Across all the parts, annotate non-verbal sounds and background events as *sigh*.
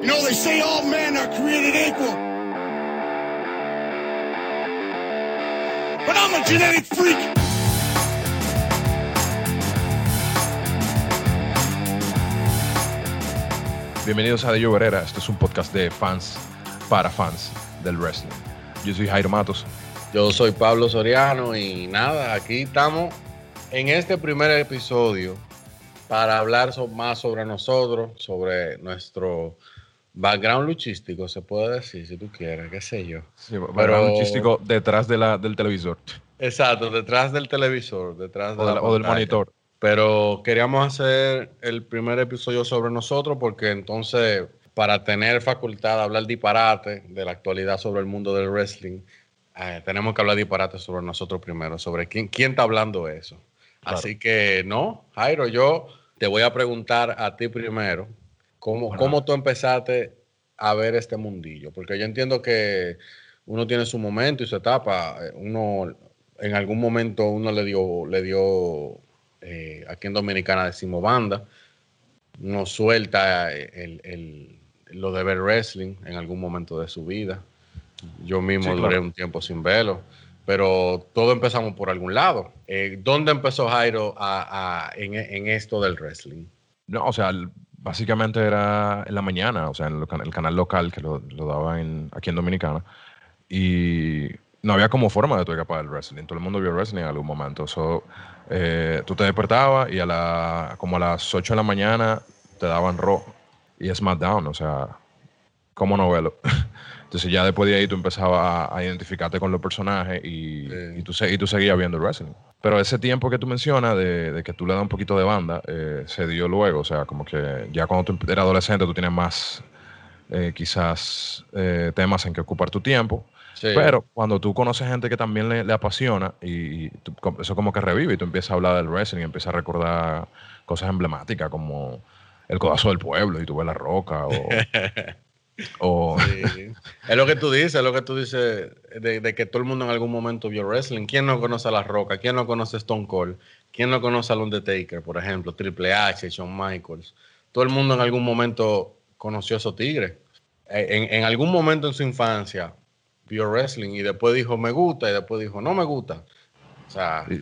You know, they say all men are created equal. But I'm a genetic freak. Bienvenidos a De Lloverera. Este es un podcast de fans para fans del wrestling. Yo soy Jairo Matos. Yo soy Pablo Soriano y nada, aquí estamos en este primer episodio para hablar más sobre nosotros, sobre nuestro background luchístico, se puede decir, si tú quieres, qué sé yo. Sí, Pero- Pero luchístico detrás de la, del televisor Exacto, detrás del televisor, detrás de o, la o del monitor. Pero queríamos hacer el primer episodio sobre nosotros porque entonces, para tener facultad de hablar disparate de la actualidad sobre el mundo del wrestling, eh, tenemos que hablar disparate sobre nosotros primero, sobre quién, quién está hablando eso. Claro. Así que, no, Jairo, yo te voy a preguntar a ti primero, ¿cómo, Bueno. cómo tú empezaste a ver este mundillo? Porque yo entiendo que uno tiene su momento y su etapa. eh, Uno, en algún momento, uno le dio, le dio eh, aquí en Dominicana decimos banda, uno suelta el, el- lo de ver wrestling en algún momento de su vida. Yo mismo Sí, duré claro. un tiempo sin verlo, pero todo empezamos por algún lado. Eh, ¿Dónde empezó Jairo a- a- en, en esto del wrestling? No, o sea, básicamente era en la mañana, o sea, en el canal local que lo, lo daba en, aquí en Dominicana. Y no había como forma de tú escapar del wrestling. Todo el mundo vio wrestling en algún momento. So, eh, tú te despertabas y a la, como a las 8 de la mañana te daban Raw y SmackDown, o sea, como novelo. *laughs* Entonces ya después de ahí tú empezabas a, identificarte con los personajes y, Sí. y tú, se- y tú seguías viendo el wrestling. Pero ese tiempo que tú mencionas de, de que tú le das un poquito de banda, eh, se dio luego. O sea, como que ya cuando tú eras adolescente tú tienes más, eh, quizás, eh, temas en que ocupar tu tiempo. Sí. Pero cuando tú conoces gente que también le, le apasiona y, y tú- co- eso como que revive y tú empiezas a hablar del wrestling y empiezas a recordar cosas emblemáticas como el codazo del pueblo y tú ves la roca o... *laughs* *laughs* Sí. Es lo que tú dices, es lo que tú dices de, de que todo el mundo en algún momento vio wrestling. ¿Quién no conoce a La Roca? ¿Quién no conoce a Stone Cold? ¿Quién no conoce al Undertaker, por ejemplo? Triple H, Shawn Michaels. Todo el mundo en algún momento conoció a esos tigres. Eh, En, en algún momento en su infancia vio wrestling y después dijo me gusta y después dijo no me gusta. O sea, y,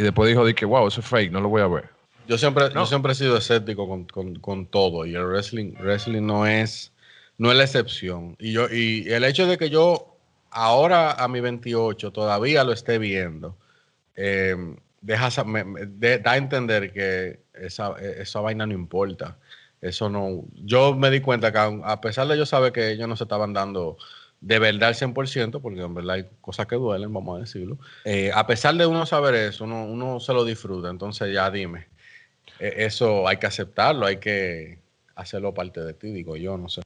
y después dijo de que, wow, eso es fake, no lo voy a ver. yo siempre, No. yo siempre he sido escéptico con, con- con todo y el wrestling, wrestling no es, no es la excepción. Y, yo, y el hecho de que yo ahora a mi 28 todavía lo esté viendo, eh, deja, da a entender que esa, esa vaina no importa. Eso no. Yo me di cuenta que a pesar de yo saber que ellos no se estaban dando de verdad al 100%, porque en verdad hay cosas que duelen, vamos a decirlo. eh, a pesar de uno saber eso, uno, se lo disfruta. Entonces ya dime, eh, eso hay que aceptarlo, hay que hacerlo parte de ti, digo yo, no sé.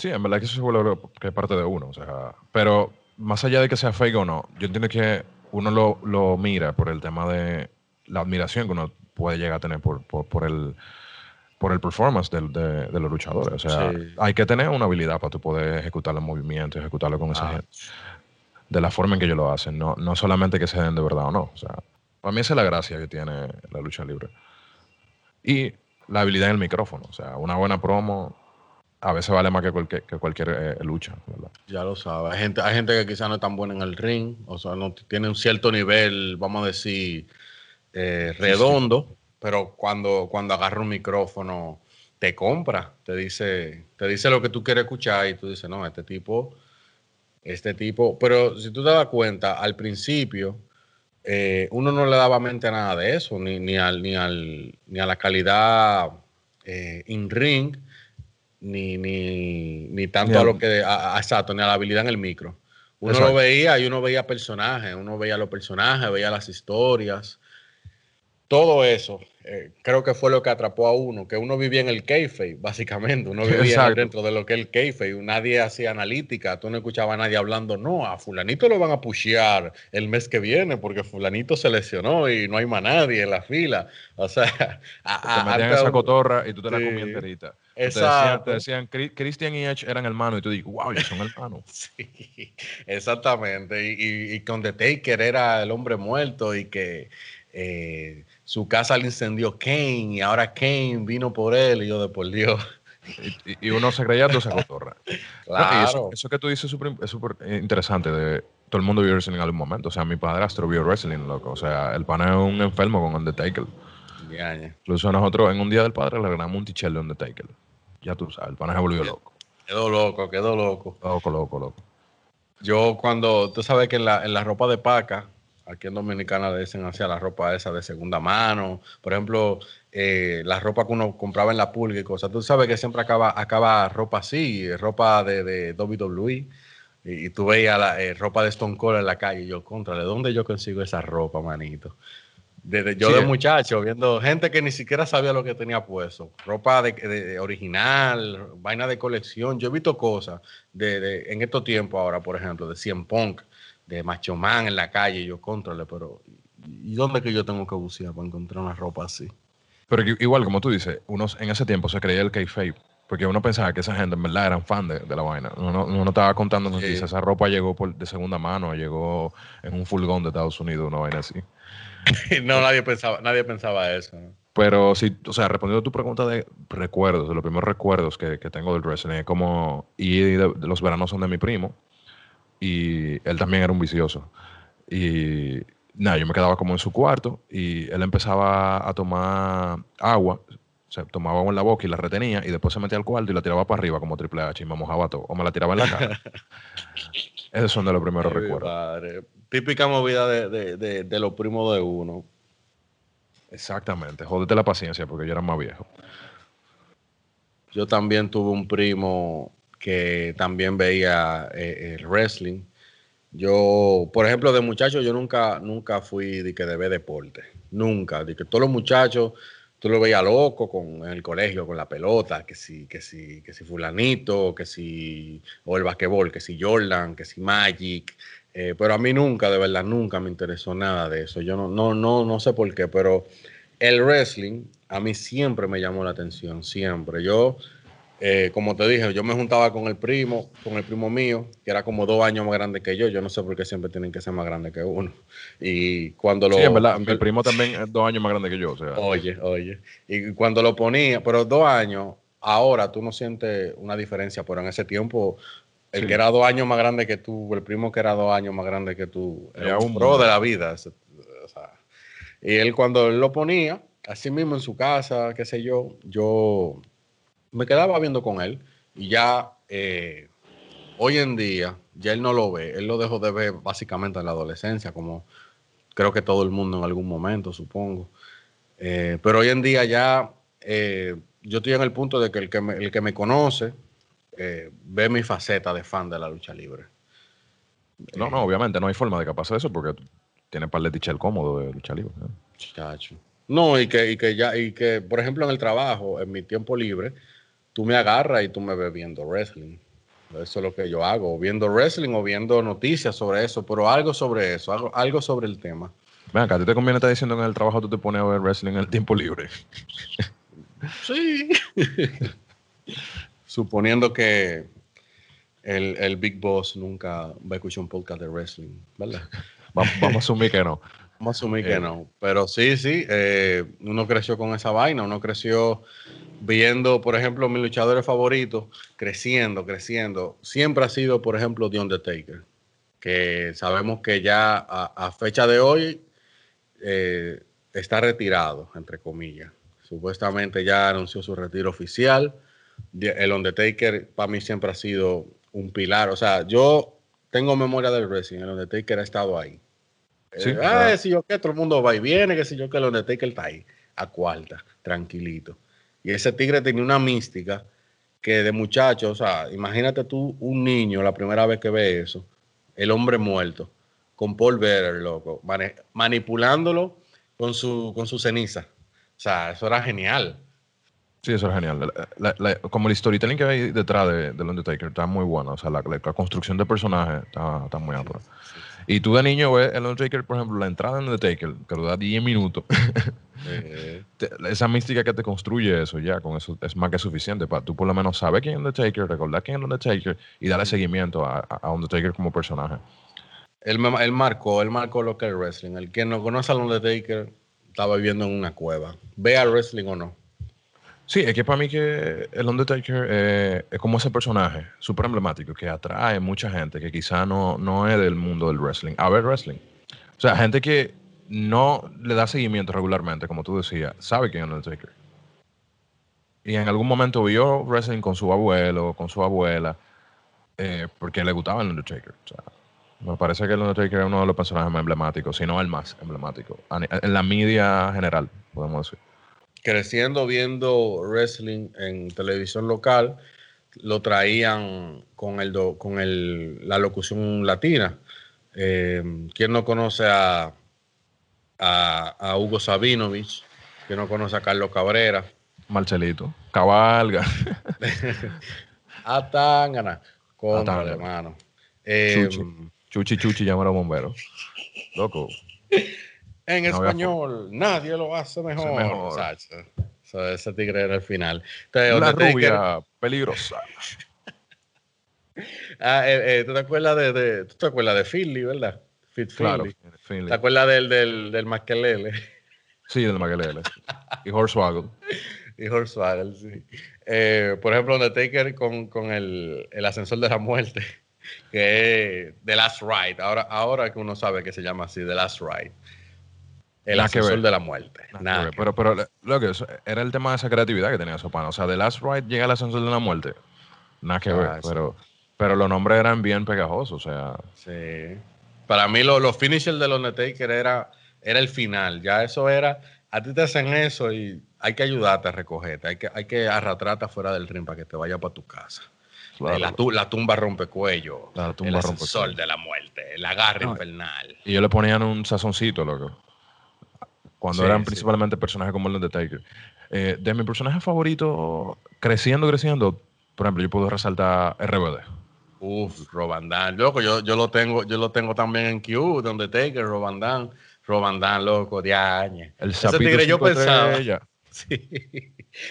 Sí, en verdad que eso se vuelve que es parte de uno. O sea, pero más allá de que sea fake o no, yo entiendo que uno lo, lo mira por el tema de la admiración que uno puede llegar a tener por, por, por el por el performance del- de, de los luchadores. O sea, Sí. hay que tener una habilidad para tú poder ejecutar los movimientos, ejecutarlo con esa Ah. gente. De la forma en que ellos lo hacen. No, no solamente que se den de verdad o no. O sea, para mí esa es la gracia que tiene la lucha libre. Y la habilidad en el micrófono. O sea, una buena promo a veces vale más que cualquier, que cualquier eh, lucha, ¿verdad? Ya lo sabes. Hay gente, hay gente que quizás no es tan buena en el ring, o sea, no tiene un cierto nivel, vamos a decir, eh, redondo, pero cuando, cuando agarra un micrófono te compra, te dice, te dice lo que tú quieres escuchar y tú dices, no, este tipo, este tipo, pero si tú te das cuenta, al principio eh, uno no le daba mente a nada de eso, ni, ni, al, ni, al, ni a la calidad in ring, ni, ni, ni tanto a lo que, a- a- exacto, ni a la habilidad en el micro. Uno Exacto. lo veía y uno veía personajes, uno veía los personajes, veía las historias. Todo eso, eh, creo que fue lo que atrapó a uno, que uno vivía en el kayfabe, básicamente. Uno vivía Exacto. dentro de lo que es el kayfabe. Nadie hacía analítica, tú no escuchabas a nadie hablando, no, a fulanito lo van a pushear el mes que viene porque fulanito se lesionó y no hay más nadie en la fila. O sea, *laughs* a- Te metían esa cotorra y tú te la comías enterita. Te decían, Exacto. te decían, "Cri- Christian y Edge eran hermanos y tú dices, wow, ellos son hermanos. *laughs* Sí, exactamente. Y, y, y con The Taker era el hombre muerto y que eh, su casa le incendió Kane y ahora Kane vino por él y yo de por Dios. Y, y uno se creía toda esa cotorra. *laughs* No, y Claro. eso, eso que tú dices es súper es súper interesante. De, todo el mundo vio wrestling en algún momento. O sea, mi padrastro vio wrestling, loco. O sea, el pana es un enfermo con Undertaker. Incluso nosotros en un día del padre le ganamos un tichel de Undertaker. Ya tú sabes, el pana se volvió loco. Quedó loco, quedó loco. Loco, loco, loco. Yo cuando, tú sabes que en la, en la ropa de paca, aquí en Dominicana le dicen hacia la ropa esa de segunda mano, por ejemplo, eh, la ropa que uno compraba en la pulga y cosas, tú sabes que siempre acaba, acaba ropa así, ropa de, de WWE, y, y tú veías la eh, ropa de Stone Cold en la calle, y yo, contra, ¿de dónde yo consigo esa ropa, manito? Desde yo Sí, de muchacho, viendo gente que ni siquiera sabía lo que tenía puesto. Ropa de, de- de original, vaina de colección. Yo he visto cosas de, en estos tiempos ahora, por ejemplo, de Cien Punk, de Macho Man en la calle. Yo controle, pero ¿y dónde que yo tengo que bucear para encontrar una ropa así? Pero igual, como tú dices, uno en ese tiempo se creía el kayfabe. Porque uno pensaba que esa gente en verdad eran fan de, de la vaina. Uno, no- uno no estaba contando Sí. noticias. Esa ropa llegó por, de segunda mano, llegó en un furgón de Estados Unidos, una vaina así. *laughs* no, nadie pensaba, nadie pensaba eso. ¿no? Pero sí, o sea, respondiendo a tu pregunta de recuerdos, de los primeros recuerdos que, que tengo del wrestling, es como, y de, de los veranos son de mi primo, y él también era un vicioso. Y nada, yo me quedaba como en su cuarto, y él empezaba a tomar agua, se tomaba agua en la boca y la retenía, y después se metía al cuarto y la tiraba para arriba como Triple H, y me mojaba todo, o me la tiraba en la cara. *laughs* Esos son de los primeros Ay, recuerdos. padre. Típica movida de, de, de, de los primos de uno. Exactamente, jódete la paciencia, porque yo era más viejo. Yo también tuve un primo que también veía eh, el wrestling. Yo, por ejemplo, de muchacho, yo nunca, nunca fui de que de ver deporte. Nunca. De que todos los muchachos, tú lo veías loco con, en el colegio con la pelota, que si, que si, que si fulanito, que si, o el basquetbol, que si Jordan, que si Magic. Eh, pero a mí nunca, de verdad, nunca me interesó nada de eso. Yo no, no, no, no sé por qué, pero el wrestling a mí siempre me llamó la atención, siempre. Yo, eh, como te dije, yo me juntaba con el primo, con el primo mío, que era como dos años más grande que yo. Yo no sé por qué siempre tienen que ser más grandes que uno. Y cuando lo... Sí, en verdad, mi primo también es dos años más grande que yo, o sea. Oye, oye. Y cuando lo ponía, pero dos años, ahora tú no sientes una diferencia, pero en ese tiempo, el Sí. que era dos años más grande que tú, el primo que era dos años más grande que tú, era un mundo. de la vida. ese- o sea, y él cuando él lo ponía, así mismo en su casa, qué sé yo, yo me quedaba viendo con él y ya eh, hoy en día, ya él no lo ve, él lo dejó de ver básicamente en la adolescencia, como creo que todo el mundo en algún momento, supongo. Eh, pero hoy en día ya eh, yo estoy en el punto de que el que me, el que me conoce eh, ve mi faceta de fan de la lucha libre. No, no, obviamente no hay forma de que pase eso porque tiene par de tichel cómodo de lucha libre. ¿no? Chacho. No, y que, y que ya, y que, por ejemplo, en el trabajo, en mi tiempo libre, tú me agarras y tú me ves viendo wrestling. Eso es lo que yo hago, viendo wrestling o viendo noticias sobre eso, pero algo sobre eso, algo, algo sobre el tema. Ven acá, ¿a ti te conviene estar diciendo que en el trabajo tú te pones a ver wrestling en el tiempo libre? Sí. *laughs* Suponiendo que el, el Big Boss nunca va a escuchar un podcast de wrestling, ¿verdad? *laughs* Va- Vamos a asumir que no. Vamos a asumir que Eh. no. Pero sí, sí, eh, uno creció con esa vaina, uno creció viendo, por ejemplo, mis luchadores favoritos, creciendo, creciendo. Siempre ha sido, por ejemplo, The Undertaker, que sabemos que ya a, a fecha de hoy eh, está retirado, entre comillas. Supuestamente ya anunció su retiro oficial. El Undertaker para mí siempre ha sido un pilar. O sea, yo tengo memoria del wrestling, el Undertaker ha estado ahí. Sí, Eh, claro. ah, si yo que todo el mundo va y viene, que si yo que el Undertaker está ahí, a cuarta, tranquilito. Y ese tigre tenía una mística que de muchacho, o sea, imagínate tú un niño la primera vez que ve eso, el hombre muerto, con Paul Bearer, loco, manipulándolo con su, con su ceniza. O sea, eso era genial. Sí, eso es genial. La- la- la- como el storytelling que hay detrás de, del Undertaker está muy bueno. O sea, la, construcción de personaje está, está muy amplia. Y tú de niño ves el Undertaker, por ejemplo, la entrada del Undertaker, que dura 10 minutos. Eh, *laughs* esa mística que te construye eso ya, con eso es más que suficiente para tú por lo menos saber quién es Undertaker, recordar quién es Undertaker y darle seguimiento a, a- Undertaker como personaje. él, él marcó, él marcó lo que es el wrestling. El que no conoce al Undertaker estaba viviendo en una cueva. Vea el wrestling o no. Sí, es que para mí que el Undertaker eh, es como ese personaje súper emblemático que atrae mucha gente que quizá no, no es del mundo del wrestling a ver wrestling. O sea, gente que no le da seguimiento regularmente, como tú decías, sabe quién es Undertaker. Y en algún momento vio wrestling con su abuelo, con su abuela, eh, porque le gustaba el Undertaker. O sea, me parece que el Undertaker es uno de los personajes más emblemáticos, si no el más emblemático, en la media general, podemos decir creciendo viendo wrestling en televisión local, lo traían con, el con el, la locución latina. Eh, ¿Quién no conoce a, a, Hugo Sabinovich? ¿Quién no conoce a Carlos Cabrera? Marcelito. Cabalga. *laughs* Atangana. Contra, hermano. Eh, chuchi. chuchi, llama a los bomberos. Loco. En español, nadie lo hace mejor. ese tigre era el final. Entonces, rubia peligrosa. *laughs* ah, eh, eh, ¿tú, te acuerdas de, de, ¿Tú te acuerdas de Philly, verdad? Fit claro, Finley. ¿Te acuerdas del, del, del Maquelele? Sí, del Maquelele. y Hornswoggle. *laughs* y Hornswoggle, sí. Eh, por ejemplo, Undertaker con, con el, el ascensor de la muerte, *laughs* que es The Last Ride. Ahora, ahora que uno sabe que se llama así, The Last Ride. El ascensor de la muerte. Nada pero, pero lo que era el tema de esa creatividad que tenía Sopano. O sea, The Last Ride llega al ascensor de la muerte. Nada que ver. Ah, pero, pero los nombres eran bien pegajosos. O sea. Sí. Para mí, los lo finishers del Undertaker era, era el final. Ya eso era. A ti te hacen eso y hay que ayudarte a recogerte. Hay que, hay que arrastrarte afuera del ring para que te vaya para tu casa. la, la, tumba rompecuello. La tumba el ascensor de la muerte. El agarre infernal. Y yo le ponían un sazoncito, loco cuando eran principalmente personajes como el Undertaker. Eh, de mi personaje favorito, creciendo, creciendo, por ejemplo, yo puedo resaltar RBD. Uf, Robandan, loco, yo, yo lo tengo, yo lo tengo también en Q, donde Taker, Robandan, Robandan, loco, de años. El Ese tigre yo pensaba. *laughs* Sí,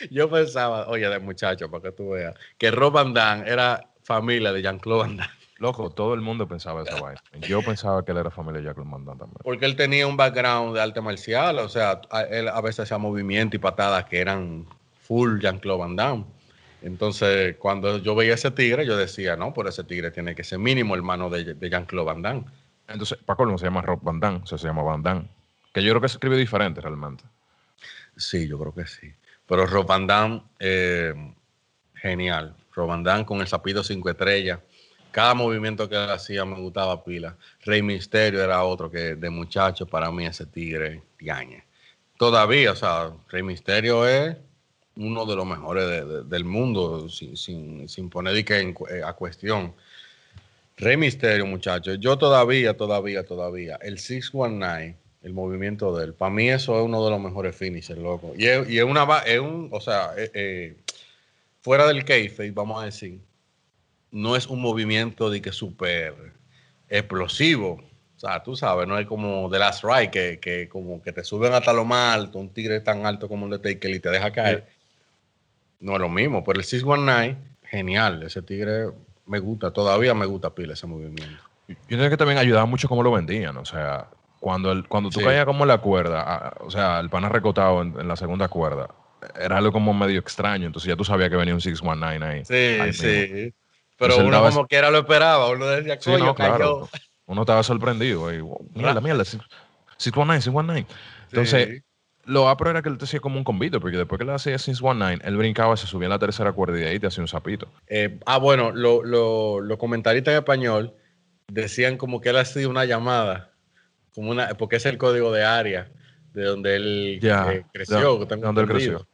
yo pensaba, oye, de muchacho, para que tú veas, que Robandan era familia de Jean-Claude Van Damme. Loco, todo el mundo pensaba esa vaina. Yo pensaba que él era familia de Jack Van también. Porque él tenía un background de arte marcial, o sea, él a veces hacía movimientos y patadas que eran full Jean-Claude Van Damme. Entonces, cuando yo veía ese tigre, yo decía, no, por ese tigre tiene que ser mínimo hermano de, de Jean-Claude Van Damme. Entonces, Paco no se llama Rob Van Damme, o sea, se llama Van Damme. Que yo creo que se escribe diferente realmente. Sí, yo creo que sí. Pero Rob Van Damme, eh, genial. Rob Van Damme con el sapido cinco estrellas cada movimiento que él hacía me gustaba pila. Rey Misterio era otro que de muchacho para mí ese tigre tiañe. Todavía, o sea, Rey Misterio es uno de los mejores del mundo, sin, sin, poner eh, a cuestión. Rey Misterio, muchachos, yo todavía, todavía, todavía, el 619, el movimiento de él, para mí eso es uno de los mejores finishers, loco. Y es, y es es un, o sea, eh, eh, fuera del kayfabe, vamos a decir, no es un movimiento de que súper explosivo. O sea, tú sabes, no es como The Last Ride, que, que, como que te suben hasta lo más alto, un tigre tan alto como el de Taker y te deja caer. No es lo mismo, pero el 619, genial. Ese tigre me gusta, todavía me gusta pila ese movimiento. Yo creo que también ayudaba mucho cómo lo vendían, o sea, cuando, el, cuando tú caías como la cuerda, o sea, el pana recotado en, la segunda cuerda, era algo como medio extraño, entonces ya tú sabías que venía un 619 ahí. Sí, sí. Pero uno como quiera lo esperaba, uno decía, coño, cayó. Uno estaba sorprendido. Y, *laughs* mierda, mierda, 619, 619. Entonces, lo apro era que él te hacía como un convito, porque después que le hacía 619, él brincaba, se subía en la tercera cuerda y ahí te hacía un sapito. Eh, ah, bueno, los lo, comentaristas en español decían como que él hacía una llamada, como una, porque es el código de área de donde él eh, creció. De, donde él creció.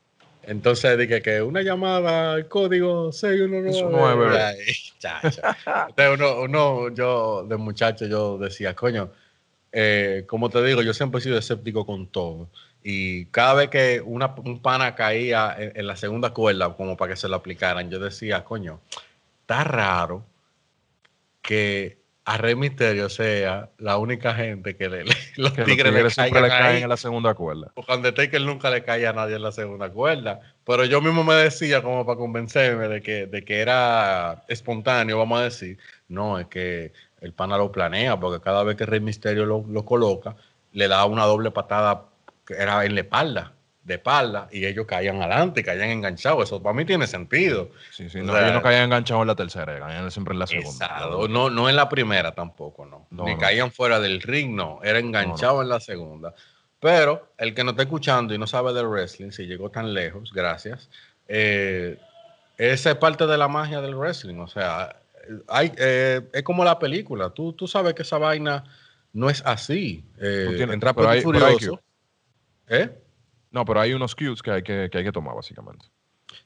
Entonces dije que una llamada al código 619. Entonces uno, uno, yo de muchacho, yo decía, coño, eh, como te digo, yo siempre he sido escéptico con todo. Y cada vez que una, un pana caía en, la segunda cuerda, como para que se lo aplicaran, yo decía, coño, está raro que a Rey Misterio sea la única gente que le, *laughs* los, tigres, le siempre le caen en la segunda cuerda. Porque Undertaker nunca le caía a nadie en la segunda cuerda. Pero yo mismo me decía, como para convencerme de que, de que era espontáneo, vamos a decir, no, es que el pana lo planea, porque cada vez que Rey Misterio lo, lo coloca, le da una doble patada que era en la espalda. De espalda y ellos caían adelante, caían enganchados. Eso para mí tiene sentido. Sí, sí, no, ellos no caían enganchados en la tercera, caían siempre en la segunda. Exacto. No, no en la primera tampoco, no. No, Ni no. caían fuera del ring, no. Era enganchado en la segunda. Pero el que no está escuchando y no sabe del wrestling, si llegó tan lejos, gracias. eh, esa es parte de la magia del wrestling. O sea, hay, eh, es como la película. Tú, tú sabes que esa vaina no es así. Eh, tiene- en Rápido pero y hay- pero hay Furioso. ¿Eh? No, pero hay unos cues que hay que, que hay que tomar, básicamente.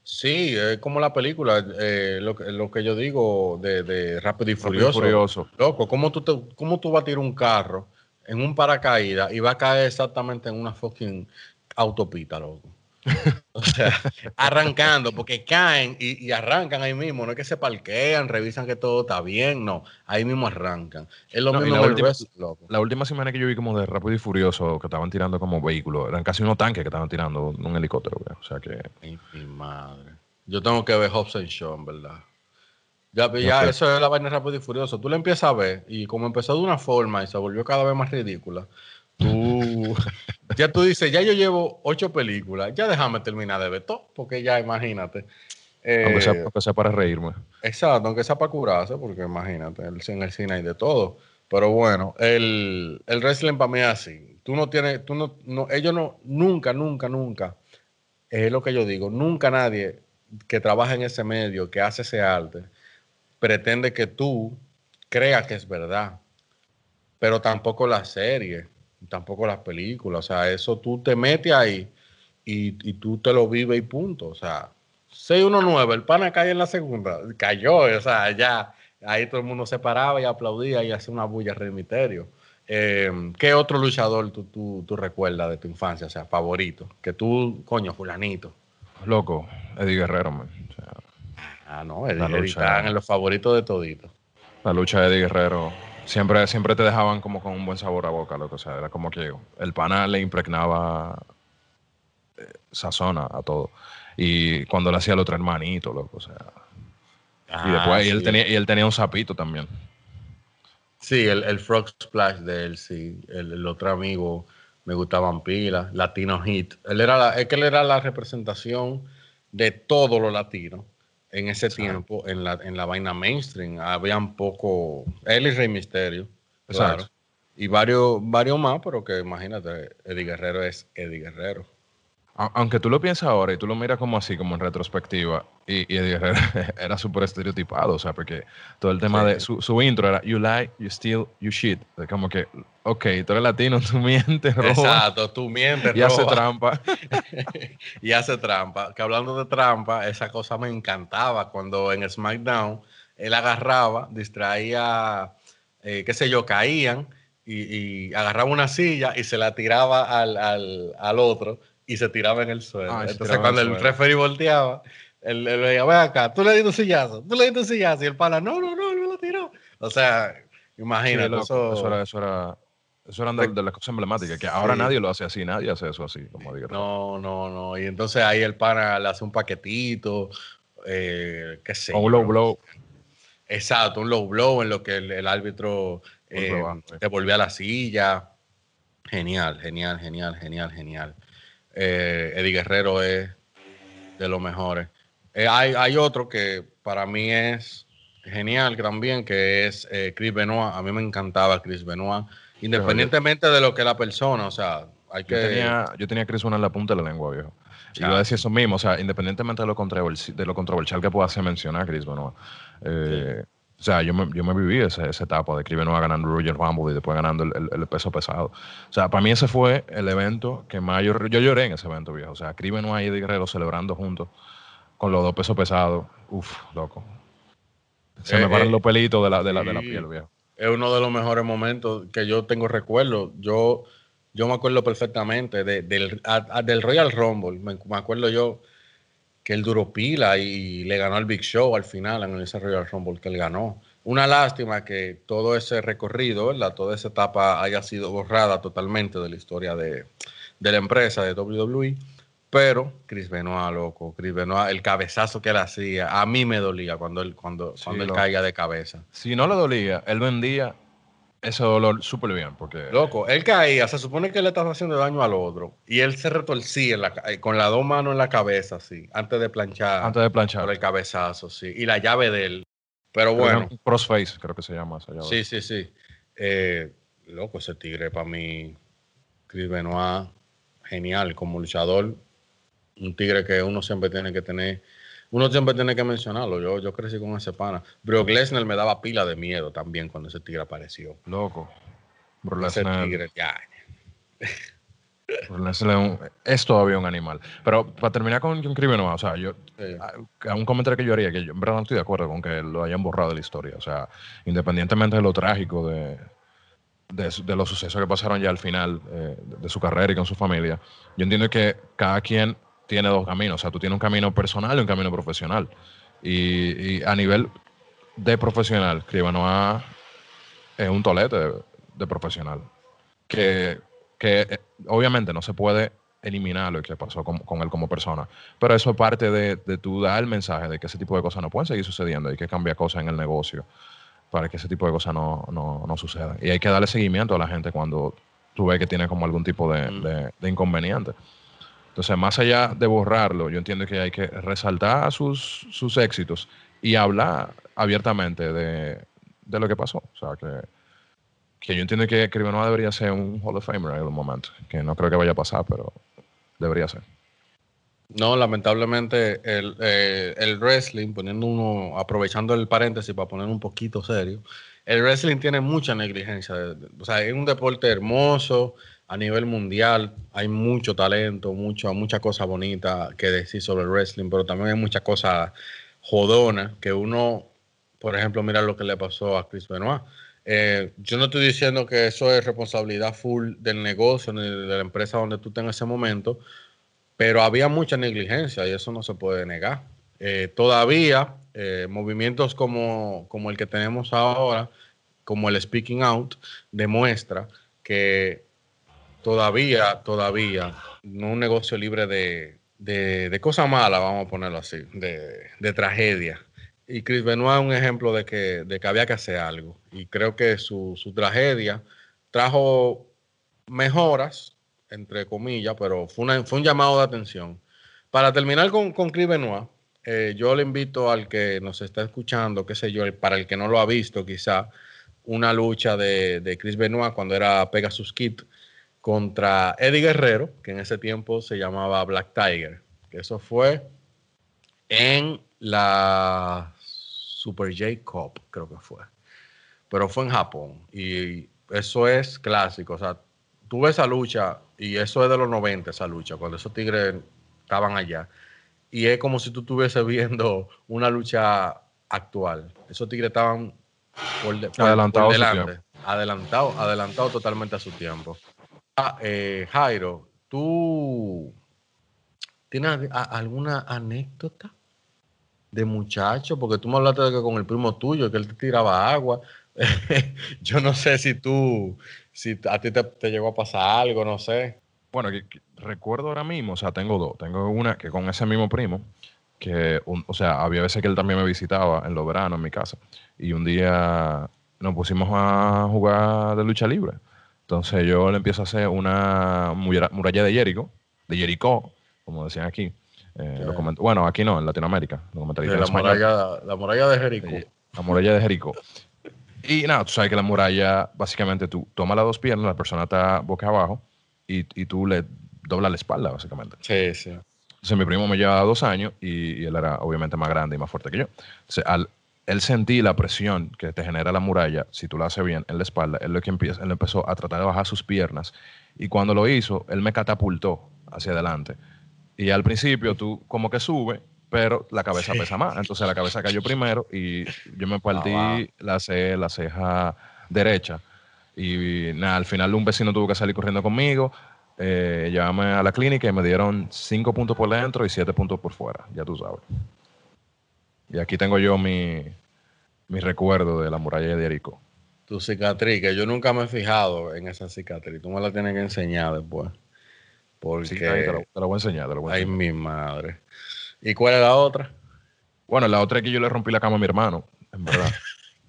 Sí, es como la película, eh, lo, que- lo que yo digo de, de Rápido y Rápido y Furioso. Furioso. Loco, ¿cómo tú, te- ¿cómo tú vas a tirar un carro en un paracaídas y va a caer exactamente en una fucking autopista, loco? *laughs* O sea, arrancando, porque caen y, y arrancan ahí mismo. No es que se parquean, revisan que todo está bien, no. Ahí mismo arrancan. Es lo No, mismo la última- wrestling, loco. La última semana que yo vi como de Rápido y Furioso que estaban tirando como vehículos, eran casi unos tanques que estaban tirando un helicóptero, güey. O sea que Ay, mi madre. Yo tengo que ver Hobbs and Shaw, verdad. Ya, No ya eso es la vaina rápido y furioso. Tú la empiezas a ver y como empezó de una forma y se volvió cada vez más ridícula, tú *laughs* ya tú dices, ya yo llevo ocho películas, ya déjame terminar de ver todo, porque ya imagínate. Eh, aunque, sea, aunque sea para reírme. Exacto, aunque sea para curarse, porque imagínate, en el cine hay de todo. Pero bueno, el, el wrestling para mí es así. Tú no tienes, tú no, no, ellos no, nunca, nunca, nunca, es lo que yo digo, nunca nadie que trabaja en ese medio, que hace ese arte, pretende que tú creas que es verdad. Pero tampoco la serie, tampoco las películas. O sea, eso tú te metes ahí y, y tú te lo vives y punto. O sea, 619, el pana cae en la segunda, cayó, o sea, ya ahí todo el mundo se paraba y aplaudía y hacía una bulla Rey Misterio. Eh, ¿Qué otro luchador tú, tú, tú recuerdas de tu infancia, o sea, favorito? Que tú, coño, fulanito. Loco, Eddie Guerrero, man. O sea, Ah, no, el La lucha. están en los favoritos de todito. la lucha de Eddie Guerrero siempre, siempre te dejaban como con un buen sabor a boca, loco. O sea, era como que el pana le impregnaba eh, sazón a, todo. Y cuando le hacía el otro hermanito, loco, o sea. y después y él, Ah, tenía, y él tenía un sapito también. Sí, el, el Frog Splash de él, sí. El, el otro amigo me gustaban pilas. Latino Hit. Él era la, es que él era la representación de todo lo latino en ese tiempo en la, en la vaina mainstream. Habían poco. Él y Rey Misterio. Claro. Y varios, varios más, pero que imagínate, Eddie Guerrero es Eddie Guerrero. Aunque tú lo piensas ahora y tú lo miras como así, como en retrospectiva, y, y *laughs* Guerrero era súper estereotipado, o sea, porque todo el tema Sí. de su, su intro era You lie, you steal, you shit. Es Como que, ok, tú eres latino, *laughs* tú mientes, robas Exacto, tú mientes, y hace trampa. *laughs* y hace trampa. Que hablando de trampa, esa cosa me encantaba cuando en SmackDown él agarraba, distraía, eh, qué sé yo, caían y, y agarraba una silla y se la tiraba al, al, al otro y se tiraba en el suelo. Ah, Entonces cuando el el referee volteaba, él, él le decía, ven acá, tú le diste un sillazo, tú le diste un sillazo y el pana, no, no, no, no lo tiró. O sea, imagínate, eso, eso era, eso era, eso eran de, de las cosas emblemáticas, que ahora Sí. nadie lo hace así, nadie hace eso así, como digo. No, no, no. Y entonces ahí el pana le hace un paquetito, eh, qué sé. O un low blow. Exacto, un low blow en lo que el, el árbitro eh, Comprueba, sí. devolvía la silla. Genial, genial, genial, genial, genial. Eh, Eddie Guerrero es de los mejores. Eh, hay, hay otro que para mí es genial también, que es eh, Chris Benoit. A mí me encantaba Chris Benoit, independientemente de lo que la persona, o sea, hay que... Yo tenía, yo tenía Chris una en la punta de la lengua, viejo. Y Chao. iba a decir eso mismo, o sea, independientemente de lo, controversial, de lo controversial que pueda ser mencionar Chris Benoit. eh, O sea, yo me, yo me viví esa, esa etapa de Chris Benoit ganando Roger Rumble y después ganando el, el- el peso pesado. O sea, para mí ese fue el evento que más yo, yo lloré en ese evento, viejo. O sea, Chris Benoit y Guerrero celebrando juntos con los dos pesos pesados. Uf, loco. Se Eh, me paran eh, los pelitos de la, de la, de la piel, viejo. es uno de los mejores momentos que yo tengo recuerdo. Yo, yo me acuerdo perfectamente de- del, a- a- del Royal Rumble. Me, me acuerdo yo que él duró pila y le ganó al Big Show al final en ese Royal Rumble que él ganó. Una lástima que todo ese recorrido, ¿verdad? toda esa etapa haya sido borrada totalmente de la historia de, de la empresa de WWE. Pero Chris Benoit, loco, Chris Benoit, el cabezazo que él hacía, a mí me dolía cuando él, cuando, Sí, cuando él caía de cabeza. Si no le dolía, él vendía ese dolor súper bien, porque... Loco, él caía, se supone que le estaba haciendo daño al otro, y él se retorcía en la eh, con las dos manos en la cabeza, así, antes de planchar, Antes de planchar. por el cabezazo, sí, y la llave de él. Pero bueno, Crossface, creo que se llama. esa llave. sí, sí, sí. Eh, loco, ese tigre para mí, Chris Benoit, genial como luchador. Un tigre que uno siempre tiene que tener, uno siempre tiene que mencionarlo. Yo, yo crecí con ese pana. Brock Lesnar me daba pila de miedo también cuando ese tigre apareció. Loco. Brock Ese Lesnar- tigre, ya. Brock Lesnar es, todavía un animal. Pero para terminar con John Crimen, o sea, yo, Sí. a- a un comentario que yo haría, que yo en verdad no estoy de acuerdo con que lo hayan borrado de la historia. O sea, independientemente de lo trágico de, de, los sucesos que pasaron ya al final eh, de, de su carrera y con su familia, yo entiendo que cada quien tiene dos caminos. O sea, tú tienes un camino personal y un camino profesional. Y, y a nivel de profesional, Cribanoa es un tolete de, de profesional. Que, que eh, obviamente no se puede eliminar lo que pasó con, con él como persona. Pero eso es parte de, de tú dar el mensaje de que ese tipo de cosas no pueden seguir sucediendo y que cambia cosas en el negocio para que ese tipo de cosas no, no, no sucedan. Y hay que darle seguimiento a la gente cuando tú ves que tiene como algún tipo de, Mm. de- de inconveniente. Entonces, más allá de borrarlo, yo entiendo que hay que resaltar sus, sus éxitos y hablar abiertamente de, de lo que pasó. O sea, que, que yo entiendo que Cribenoa debería ser un Hall of Famer en algún momento, que no creo que vaya a pasar, pero debería ser. No, lamentablemente el, eh, el wrestling, poniendo uno, aprovechando el paréntesis para poner un poquito serio, el wrestling tiene mucha negligencia. O sea, es un deporte hermoso a nivel mundial. Hay mucho talento, mucho, mucha cosa bonita que decir sobre el wrestling, pero también hay muchas cosas jodonas que uno, por ejemplo, mira lo que le pasó a Chris Benoit. Eh, yo no estoy diciendo que eso es responsabilidad full del negocio ni de la empresa donde tú estás en ese momento, pero había mucha negligencia y eso no se puede negar. Eh, todavía eh, movimientos como, como el que tenemos ahora, como el Speaking Out, demuestra que todavía, todavía, no un negocio libre de, de, cosas malas, vamos a ponerlo así, de, de tragedia. Y Chris Benoit es un ejemplo de que, de que había que hacer algo. Y creo que su, su tragedia trajo mejoras, entre comillas, pero fue, una- fue un llamado de atención. Para terminar con, con Chris Benoit, eh, yo le invito al que nos está escuchando, qué sé yo, para el que no lo ha visto quizá, una lucha de, de Chris Benoit cuando era Pegasus Kid contra Eddie Guerrero, que en ese tiempo se llamaba Black Tiger, que eso fue en la Super J Cup, creo que fue. Pero fue en Japón y eso es clásico, o sea, tú ves esa lucha y eso es de los 90, esa lucha, cuando esos tigres estaban allá. Y es como si tú estuviese viendo una lucha actual. Esos tigres estaban por, de- por- Adelantados por a su delante. Adelantado, adelantado totalmente a su tiempo. Ah, eh, Jairo, ¿tú tienes alguna anécdota de muchacho? Porque tú me hablaste de que con el primo tuyo, que él te tiraba agua. *laughs* Yo no sé si tú, si a ti te, llegó a pasar algo, no sé. Bueno, recuerdo ahora mismo, o sea, tengo dos. Tengo una que con ese mismo primo, que, o sea, había veces que él también me visitaba en los veranos en mi casa. Y un día nos pusimos a jugar de lucha libre. Entonces yo le empiezo a hacer una muralla de Jericho, de Jericó, como decían aquí. Eh, bueno, aquí no, en Latinoamérica. En la, muralla, la muralla de Jericó. La muralla de Jericó. Y nada, tú sabes que la muralla, básicamente tú tomas las dos piernas, la persona está boca abajo y, y tú le doblas la espalda, básicamente. Sí, sí. Entonces mi primo me llevaba dos años y, y él era obviamente más grande y más fuerte que yo. Entonces al él sentí la presión que te genera la muralla, si tú la haces bien en la espalda, él lo que empieza, él empezó a tratar de bajar sus piernas y cuando lo hizo, él me catapultó hacia adelante. Y al principio tú como que sube, pero la cabeza Sí. pesa más. Entonces la cabeza cayó primero y yo me partí Ah, la, ce- la ceja derecha. Y nada, al final un vecino tuvo que salir corriendo conmigo, eh, a la clínica y me dieron cinco puntos por dentro y siete puntos por fuera, ya tú sabes. Y aquí tengo yo mi, mi recuerdo de la muralla de Jericho. Tu cicatriz, que yo nunca me he fijado en esa cicatriz. Tú me la tienes que enseñar después. Porque. Sí, ahí te, lo voy a enseñar, te lo voy a Ay, mi madre. ¿Y cuál es la otra? Bueno, la otra es que yo le rompí la cama a mi hermano, en verdad.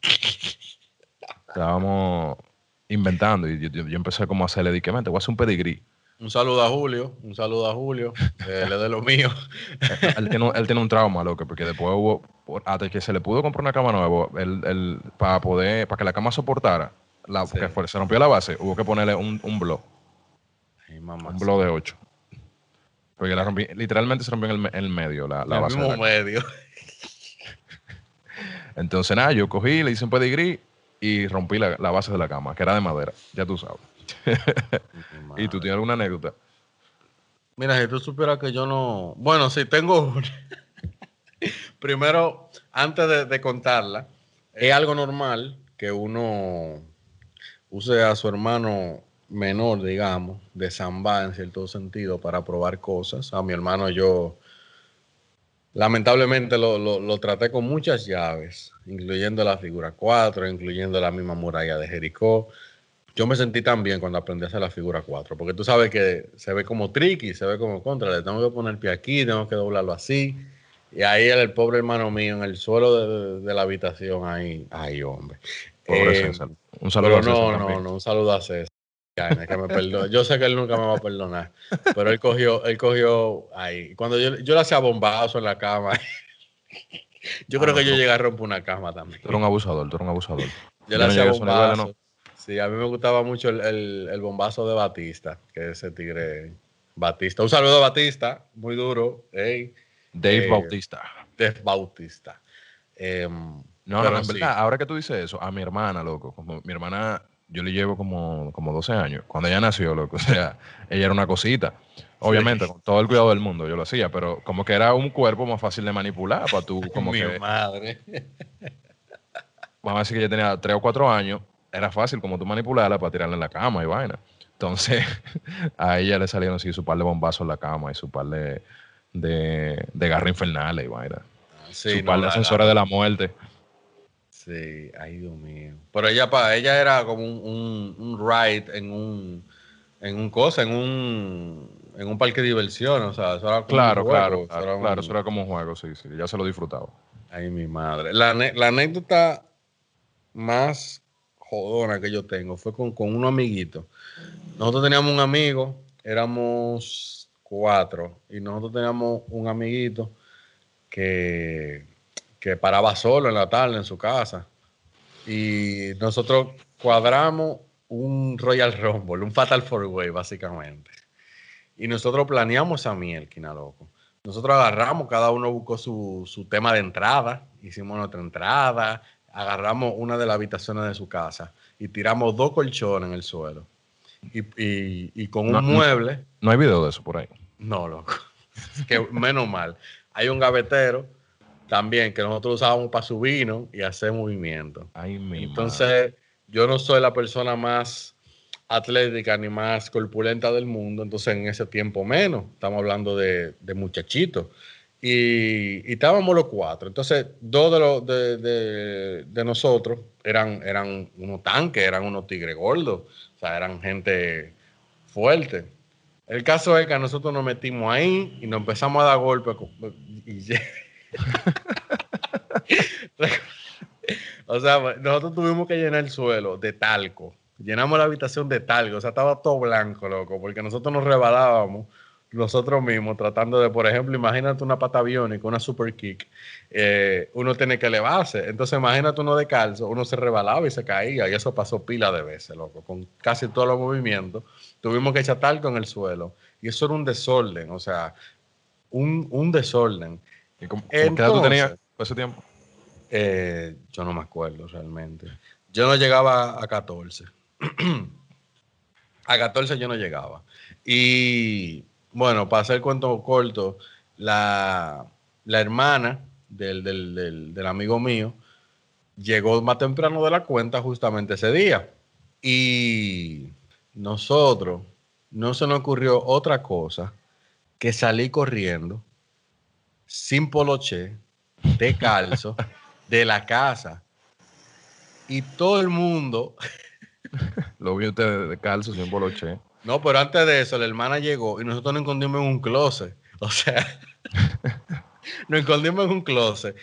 *laughs* Estábamos, inventando. Y yo, yo- yo empecé como a hacerle, dije, "Ven, te voy a hacer un pedigrí. Un saludo a Julio, un saludo a Julio, él es de lo mío. *laughs* él, tiene, un- él tiene un trauma, loco, porque después hubo, hasta que se le pudo comprar una cama nueva, él, él- para poder, para que la cama soportara, la, Sí. que fue- se rompió la base, hubo que ponerle un, un blow, Ay, mamá. un blow de 8. Porque la rompí, literalmente se rompió en el, en el medio la, la el base. de mismo la- medio. *laughs* Entonces, nada, yo cogí, le hice un pedigrí y rompí la, la base de la cama, que era de madera, ya tú sabes. *laughs* ¿Y tú tienes alguna anécdota? Mira, si tú supieras que yo no. Bueno, sí, tengo una. *laughs* Primero, antes de, de contarla, es algo normal que uno use a su hermano menor, digamos, de samba en cierto sentido, para probar cosas. A mi hermano yo, lamentablemente, lo, lo- lo traté con muchas llaves, incluyendo la figura 4, incluyendo la misma muralla de Jericó. Yo me sentí tan bien cuando aprendí a hacer la figura 4, porque tú sabes que se ve como tricky, se ve como contra, le tengo que poner el pie aquí, tengo que doblarlo así. Y ahí el, el pobre hermano mío en el suelo de, la habitación, ahí, ay hombre. Pobre Eh, César. Un saludo a César no, no, también. no, un saludo a César. Que me perdone. Yo sé que él nunca me va a perdonar, pero él cogió, él cogió ahí. Cuando yo, yo le hacía bombazo en la cama, *laughs* yo Ah, creo no, que yo no. llegué a romper una cama también. Tú eres un abusador, tú eres un abusador. Yo Yo le hacía bombazo. Sí, a mí me gustaba mucho el, el- el bombazo de Batista, que es ese tigre Batista. Un saludo a Batista, muy duro. Ey, Dave Eh, Bautista. Def Bautista. Em, No, no, pero no, en sí. verdad, ahora que tú dices eso, a mi hermana, loco, como mi hermana, yo le llevo como, como 12 años. Cuando ella nació, loco, *laughs* o sea, ella era una cosita. Obviamente, con todo el cuidado del mundo yo lo hacía, pero como que era un cuerpo más fácil de manipular para tú, *laughs* como mi que, madre. vamos a decir que ella tenía 3 o 4 años, era fácil como tú manipularla para tirarla en la cama y vaina. Entonces, *laughs* a ella le salieron así su par de bombazos en la cama y su par de, de, de garra infernales y vaina. Sí, su par de ascensores de la muerte. Sí, ay Dios mío. Pero ella para ella era como un, un, un ride en un en un cosa, en un en un parque de diversión, o sea, eso era como Claro, un juego, claro, eso claro, era un- claro, eso era como un juego, sí, sí, ya se lo disfrutaba. Ay, mi madre. La, la anécdota más jodona que yo tengo fue con, con unos amiguitos. Nosotros teníamos un amigo, éramos cuatro, y nosotros teníamos un amiguito que, que paraba solo en la tarde en su casa. Y nosotros cuadramos un Royal Rumble, un Fatal Four Way, básicamente. Y nosotros planeamos esa mielquina, loco. Nosotros agarramos, cada uno buscó su, su tema de entrada, hicimos nuestra entrada, agarramos una de las habitaciones de su casa y tiramos dos colchones en el suelo. Y, y- y con un No, mueble, No hay video de eso por ahí. no, loco, *laughs* que menos mal. Hay un gavetero también que nosotros usábamos para su vino y hacer movimiento. Ay, mi madre. Entonces, yo no soy la persona más atlética ni más corpulenta del mundo, entonces en ese tiempo menos, estamos hablando de, de muchachitos. Y, estábamos los cuatro. Entonces, dos de, los, de, nosotros eran, eran unos tanques, eran unos tigres gordos, o sea, eran gente fuerte. El caso es que nosotros nos metimos ahí y nos empezamos a dar golpes. *laughs* O sea, nosotros tuvimos que llenar el suelo de talco. Llenamos la habitación de talco. O sea, estaba todo blanco, loco, porque nosotros nos rebalábamos nosotros mismos tratando de, por ejemplo, imagínate una pata biónica, una super kick. eh, uno tiene que elevarse. Entonces, imagínate uno de calzo, uno se rebalaba y se caía. Y eso pasó pila de veces, loco, con casi todos los movimientos. Tuvimos que echar talco en el suelo. Y eso era un desorden, o sea, un, un desorden. ¿Y cómo- cómo- ¿Qué edad tú Entonces- tenías por ese tiempo? Eh, yo no me acuerdo realmente. Yo no llegaba a 14. *clears throat* a 14 yo no llegaba. Y bueno, para hacer cuento corto, la, la hermana del, del- del- del amigo mío llegó más temprano de la cuenta justamente ese día. Y nosotros no se nos ocurrió otra cosa que salir corriendo sin poloche, de calzo, *laughs* de la casa. Y todo el mundo, *laughs* Lo vi usted de calzo, sin poloche. No, pero antes de eso, la hermana llegó y nosotros nos escondimos en un closet. O sea, *laughs* nos escondimos en un closet.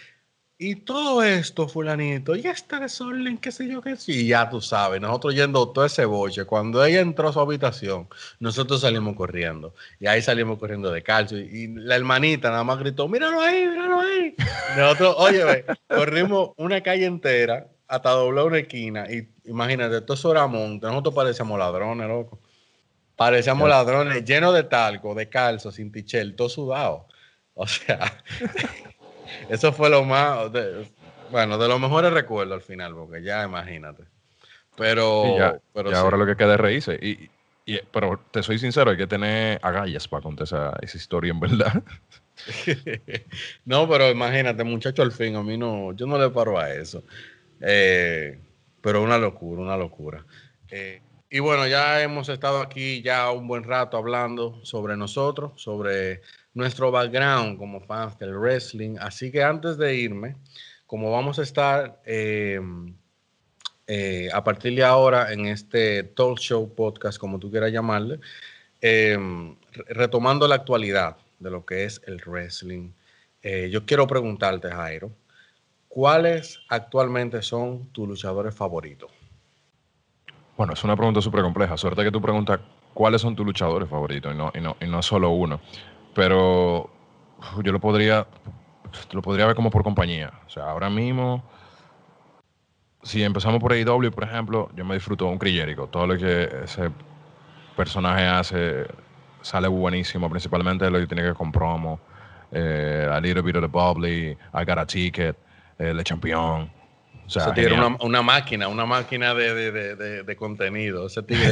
y todo esto, fulanito, y este desorden, qué sé yo qué sí, y ya tú sabes, nosotros yendo todo ese boche, cuando ella entró a su habitación, nosotros salimos corriendo, y ahí salimos corriendo de calcio, y, la hermanita nada más gritó, míralo ahí, míralo ahí. Nosotros, oye, corrimos una calle entera hasta doblar una esquina, y imagínate, todo eso era monte, nosotros parecíamos ladrones, loco. Parecíamos ladrones llenos de talco, de calzo, sin tichel, todo sudado. O sea, *laughs* eso fue lo más, bueno, de los mejores recuerdos al final, porque ya imagínate. Pero, ya, pero ahora lo que queda es reírse. Y, y, pero te soy sincero, hay que tener agallas para contar esa, esa historia en verdad. *laughs* no, pero imagínate, muchacho, al fin, a mí no, yo no le paro a eso. Eh, pero una locura, una locura. Eh, y bueno, ya hemos estado aquí ya un buen rato hablando sobre nosotros, sobre nuestro background como fans del wrestling. Así que antes de irme, como vamos a estar eh, eh, a partir de ahora en este talk show podcast, como tú quieras llamarle, eh, retomando la actualidad de lo que es el wrestling, yo quiero preguntarte, Jairo, ¿cuáles actualmente son tus luchadores favoritos? Bueno, es una pregunta súper compleja. Suerte que tú preguntas cuáles son tus luchadores favoritos y no, y no, y no solo uno pero yo lo podría, lo podría ver como por compañía. O sea, ahora mismo, si empezamos por AEW, por ejemplo, yo me disfruto un Chris Todo lo que ese personaje hace sale buenísimo, principalmente lo que tiene que ver. Eh, a little bit of the bubbly, I got a ticket, el champion. O sea, tiene una, una, máquina, una máquina de, de, de, de contenido. Ese tigre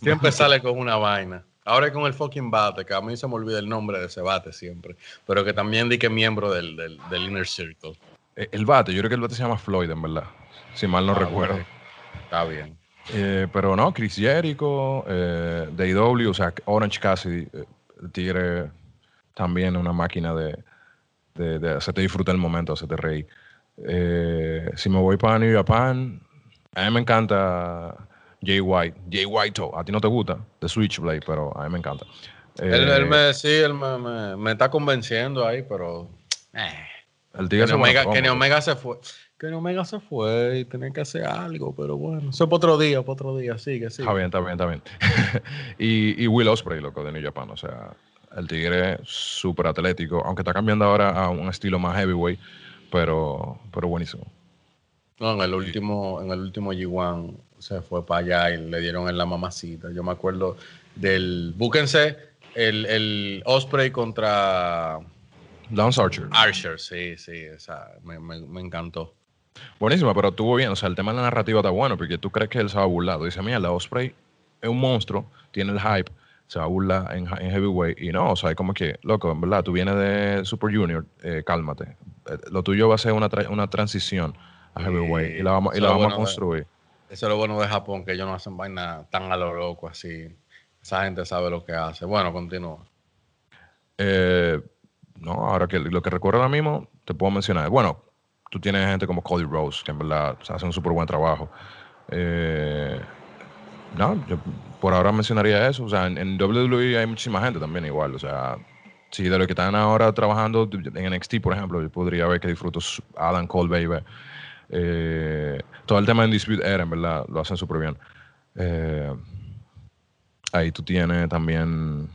siempre sale con una vaina. Ahora con el fucking bate, que a mí se me olvida el nombre de ese bate siempre, pero que también di que es miembro del, del, Inner Circle. Eh, el bate, yo creo que el bate se llama Floyd, en verdad, si mal no ah, recuerdo. Está bien. Eh, pero no, Chris Jericho, eh, DW, o sea, Orange Cassidy, eh, el tigre también una máquina de, de, de, hacerte disfrutar el momento, hacerte reír. Si me voy para New Japan, a mí me encanta Jay White. Jay White, a ti no te gusta The Switchblade, pero a mí me encanta. él, eh, me, sí, él me, me, está convenciendo ahí, pero. Eh. El que, Omega, que Omega se fue. Que Omega se fue y tenía que hacer algo, pero bueno. Eso es para otro día, para otro día. Sigue, sigue. Está bien, está bien, está bien. *laughs* y, y Will Ospreay, loco, de New Japan. O sea, el tigre súper atlético, aunque está cambiando ahora a un estilo más heavyweight, pero, pero buenísimo. No, en el último, en el último G1 se fue para allá y le dieron en la mamacita. Yo me acuerdo del. Búsquense el, el Osprey contra. Lance Archer. Archer, sí, sí, esa, me, me, encantó. Buenísimo, pero estuvo bien. O sea, el tema de la narrativa está bueno porque tú crees que él se va a burlar. Dice, mira, la Osprey es un monstruo, tiene el hype, se va a burlar en, heavyweight. Y no, o sea, es como que, loco, en verdad, tú vienes de Super Junior, eh, cálmate. Eh, lo tuyo va a ser una, una transición a heavyweight y, la vamos, y la vamos a construir. Eso es lo bueno de Japón, que ellos no hacen vaina tan a lo loco así. Esa gente sabe lo que hace. Bueno, continúa. Eh, no, ahora que lo que recuerdo ahora mismo, te puedo mencionar. Bueno, tú tienes gente como Cody Rose, que en verdad hace un súper buen trabajo. Eh, no, yo por ahora mencionaría eso. O sea, en, WWE hay muchísima gente también igual. O sea, si de lo que están ahora trabajando en NXT, por ejemplo, yo podría ver que disfruto Adam Cole, baby. Eh, todo el tema de Dispute Era, en verdad, lo hacen súper bien. Eh, ahí tú tienes también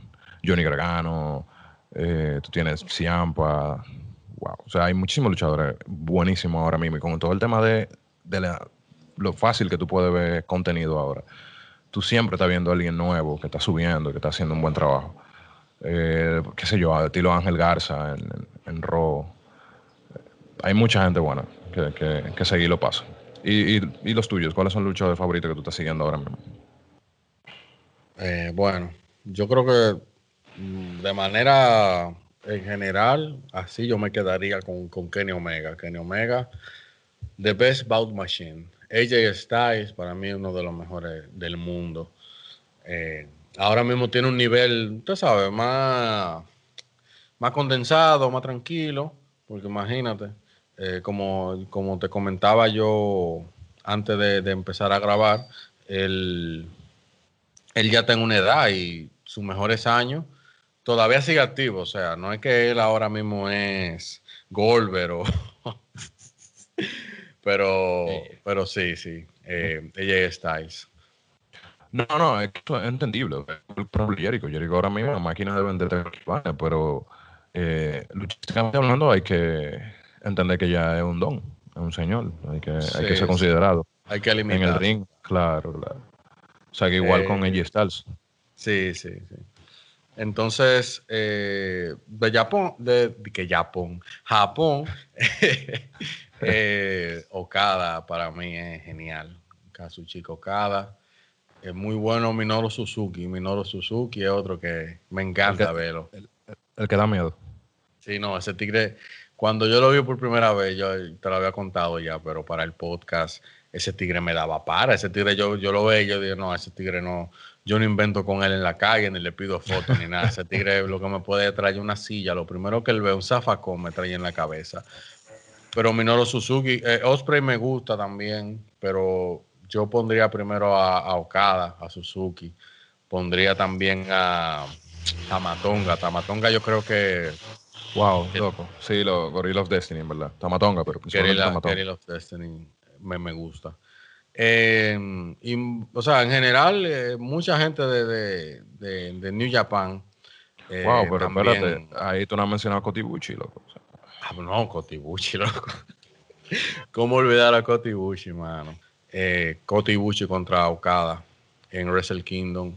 Johnny Gargano, eh, tú tienes Ciampa, wow. O sea, hay muchísimos luchadores buenísimos ahora mismo. Y con todo el tema de, lo fácil que tú puedes ver contenido ahora, tú siempre estás viendo a alguien nuevo que está subiendo, que está haciendo un buen trabajo. qué sé yo, estilo Ángel Garza en, en, Raw. Hay mucha gente buena que, que, que seguir lo paso. ¿Y, y, los tuyos? ¿Cuáles son los luchadores favoritos que tú estás siguiendo ahora mismo? Eh, bueno, yo creo que mm, de manera en general, así yo me quedaría con, con Kenny Omega. Kenny Omega, The Best Bout Machine. AJ Styles, para mí, uno de los mejores del mundo. Eh, ahora mismo tiene un nivel, usted sabe, más, más condensado, más tranquilo, porque imagínate, eh, como, como te comentaba yo antes de, empezar a grabar, él, él ya tiene una edad y sus mejores años todavía sigue activo. O sea, no es que él ahora mismo es Goldberg o, *laughs* pero, pero sí, sí. Eh, AJ Styles. No, no, es, esto es entendible. Por ejemplo, Jericho. Jericho ahora mismo es una máquina de vender pero eh, luchísticamente hablando hay que entender que ya es un don, es un señor. Hay que, hay que Sí, ser considerado. Hay que En eliminar. el ring, claro, claro. O sea que igual Eh, con AJ Styles. Sí, sí, sí. Entonces, eh, de Japón, de, de que Japón, Japón, *laughs* eh, Okada para mí es genial. Kazuchika Okada. Es muy bueno Minoru Suzuki. Minoru Suzuki es otro que me encanta El que- verlo. El que da miedo. Sí, no, ese tigre, cuando yo lo vi por primera vez, yo te lo había contado ya, pero para el podcast, ese tigre me daba para. Ese tigre yo, yo lo veía y yo dije, no, ese tigre no, yo no invento con él en la calle, ni le pido fotos, ni nada. Ese tigre lo que me puede traer una silla, lo primero que él ve, un zafacón me trae en la cabeza. Pero Minoru Suzuki, eh, Osprey me gusta también, pero yo pondría primero a, a Okada, a Suzuki. Pondría también a Tamatonga. Tamatonga yo creo que Wow, loco. Sí, los Gorilla of Destiny, en verdad. Tamatonga, pero principalmente Tamatonga. Guerrilla of Destiny me, me gusta. Eh, y, o sea, en general, eh, mucha gente de, de, de- de New Japan. eh, Wow, pero también- espérate, ahí tú no has mencionado a Kotibuchi, loco. Ah, no, Kotibuchi, loco. *laughs* ¿Cómo olvidar a Kotibuchi, mano? Eh, Kotibuchi contra Okada en Wrestle Kingdom.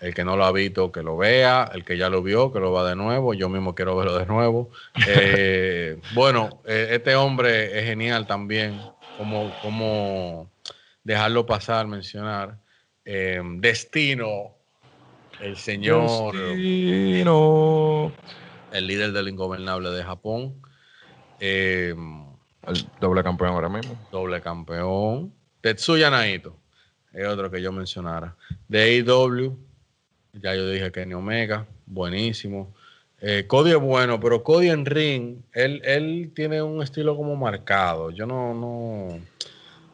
El que no lo ha visto, que lo vea. El que ya lo vio, que lo va de nuevo. Yo mismo quiero verlo de nuevo. Eh, *laughs* bueno, eh, este hombre es genial también. Como, como dejarlo pasar, mencionar. Eh, Destino, el señor Destino. el líder del ingobernable de Japón, eh, El doble campeón ahora mismo. doble campeón. Tetsuya Naito, es otro que yo mencionara. De AEW, ya yo dije Kenny Omega, buenísimo. Eh, Cody es bueno, pero Cody en ring, él, él tiene un estilo como marcado. Yo no, no,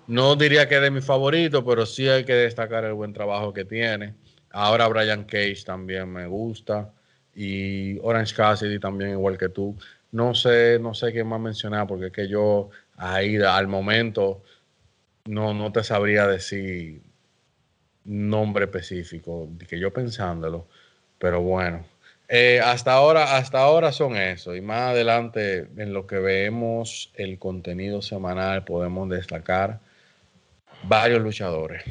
no diría que es de mi favorito, pero sí hay que destacar el buen trabajo que tiene. Ahora Brian Cage también me gusta. Y Orange Cassidy también, igual que tú. No sé, no sé qué más mencionar, porque es que yo ahí al momento no, no te sabría decir nombre específico, que yo pensándolo. Pero bueno. Eh, hasta ahora, hasta ahora son eso. Y más adelante, en lo que vemos el contenido semanal, podemos destacar varios luchadores.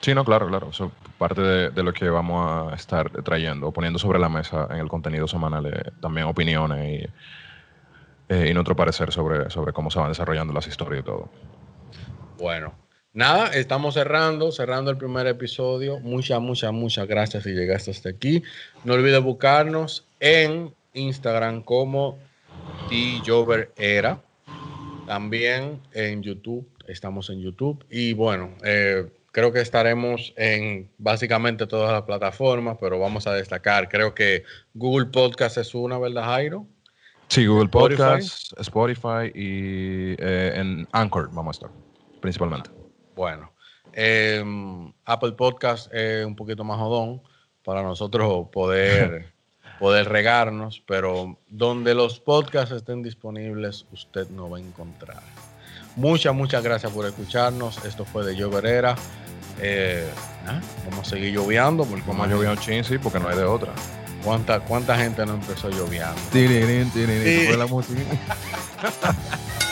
Sí, no, claro, claro. Eso es parte de, lo que vamos a estar trayendo, poniendo sobre la mesa en el contenido semanal eh, también opiniones y, eh, y nuestro parecer sobre, sobre cómo se van desarrollando las historias y todo. Bueno, nada, estamos cerrando, cerrando el primer episodio. Muchas, muchas, muchas gracias si llegaste hasta aquí. No olvides buscarnos en Instagram como Era. También en YouTube, estamos en YouTube. Y bueno, eh, creo que estaremos en básicamente todas las plataformas, pero vamos a destacar, creo que Google Podcast es una, ¿verdad, Jairo? Sí, Google. Podcast, Spotify y eh, en Anchor vamos a estar, principalmente. Bueno, eh, Apple Podcast es un poquito más jodón para nosotros poder, *laughs* poder regarnos, pero donde los podcasts estén disponibles, usted no va a encontrar. Muchas, muchas gracias por escucharnos. Esto fue de Lloverera. Eh, ah, vamos a seguir lloviando porque Como yo un chin, sí, porque no hay de otra. ¿Cuánta, ¿Cuánta gente no empezó lloviando? Tirirín, tirirín, Sí. la música. *laughs*